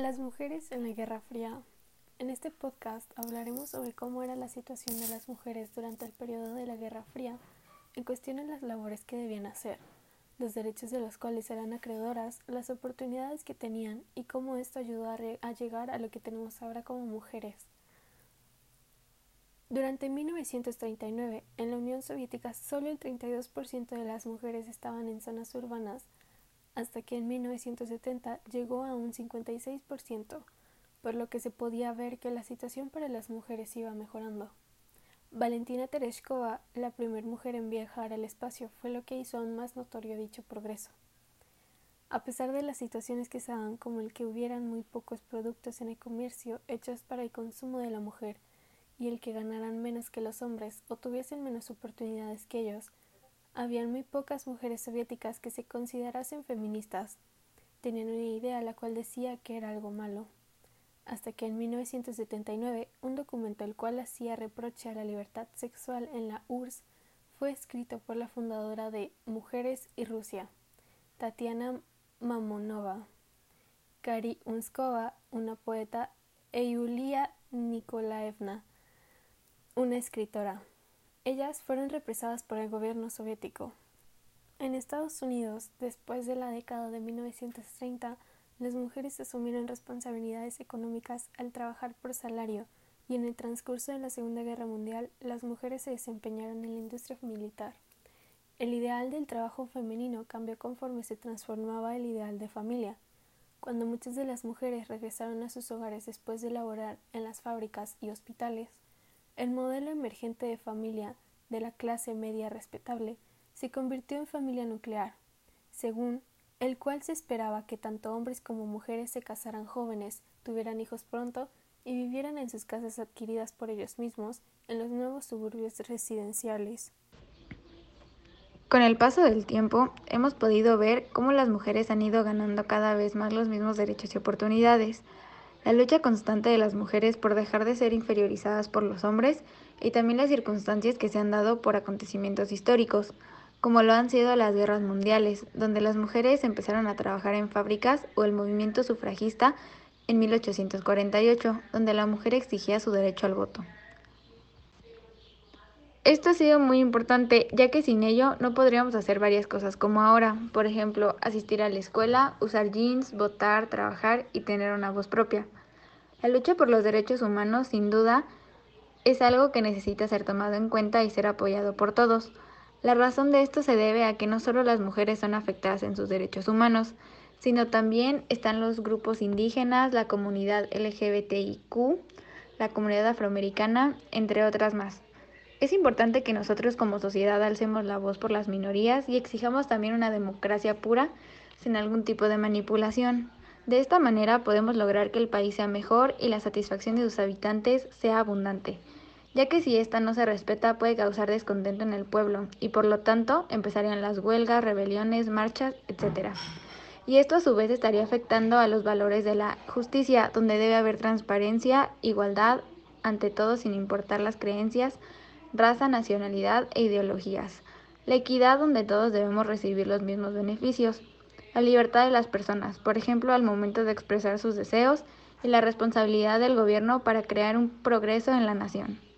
Las mujeres en la Guerra Fría. En este podcast hablaremos sobre cómo era la situación de las mujeres durante el periodo de la Guerra Fría en cuestión a las labores que debían hacer, los derechos de los cuales eran acreedoras, las oportunidades que tenían y cómo esto ayudó a, a llegar a lo que tenemos ahora como mujeres. Durante 1939, en la Unión Soviética solo el 32% de las mujeres estaban en zonas urbanas hasta que en 1970 llegó a un 56%, por lo que se podía ver que la situación para las mujeres iba mejorando. Valentina Tereshkova, la primera mujer en viajar al espacio, fue lo que hizo aún más notorio dicho progreso. A pesar de las situaciones que se daban como el que hubieran muy pocos productos en el comercio hechos para el consumo de la mujer y el que ganaran menos que los hombres o tuviesen menos oportunidades que ellos, habían muy pocas mujeres soviéticas que se considerasen feministas. Tenían una idea la cual decía que era algo malo. Hasta que en 1979 un documento el cual hacía reproche a la libertad sexual en la URSS fue escrito por la fundadora de Mujeres y Rusia, Tatiana Mamonova, Kari Unskova, una poeta, e Yulia Nikolaevna, una escritora. Ellas fueron represadas por el gobierno soviético. En Estados Unidos, después de la década de 1930, las mujeres asumieron responsabilidades económicas al trabajar por salario y en el transcurso de la Segunda Guerra Mundial las mujeres se desempeñaron en la industria militar. El ideal del trabajo femenino cambió conforme se transformaba el ideal de familia. Cuando muchas de las mujeres regresaron a sus hogares después de laborar en las fábricas y hospitales, el modelo emergente de familia de la clase media respetable se convirtió en familia nuclear, según el cual se esperaba que tanto hombres como mujeres se casaran jóvenes, tuvieran hijos pronto y vivieran en sus casas adquiridas por ellos mismos en los nuevos suburbios residenciales. Con el paso del tiempo, hemos podido ver cómo las mujeres han ido ganando cada vez más los mismos derechos y oportunidades, la lucha constante de las mujeres por dejar de ser inferiorizadas por los hombres y también las circunstancias que se han dado por acontecimientos históricos, como lo han sido las guerras mundiales, donde las mujeres empezaron a trabajar en fábricas o el movimiento sufragista en 1848, donde la mujer exigía su derecho al voto. Esto ha sido muy importante ya que sin ello no podríamos hacer varias cosas como ahora, por ejemplo, asistir a la escuela, usar jeans, votar, trabajar y tener una voz propia. La lucha por los derechos humanos sin duda es algo que necesita ser tomado en cuenta y ser apoyado por todos. La razón de esto se debe a que no solo las mujeres son afectadas en sus derechos humanos, sino también están los grupos indígenas, la comunidad LGBTIQ, la comunidad afroamericana, entre otras más. Es importante que nosotros como sociedad alcemos la voz por las minorías y exijamos también una democracia pura sin algún tipo de manipulación. De esta manera podemos lograr que el país sea mejor y la satisfacción de sus habitantes sea abundante, ya que si esta no se respeta puede causar descontento en el pueblo y por lo tanto empezarían las huelgas, rebeliones, marchas, etc. Y esto a su vez estaría afectando a los valores de la justicia, donde debe haber transparencia, igualdad, ante todo sin importar las creencias, raza, nacionalidad e ideologías. La equidad donde todos debemos recibir los mismos beneficios. La libertad de las personas, por ejemplo, al momento de expresar sus deseos y la responsabilidad del gobierno para crear un progreso en la nación.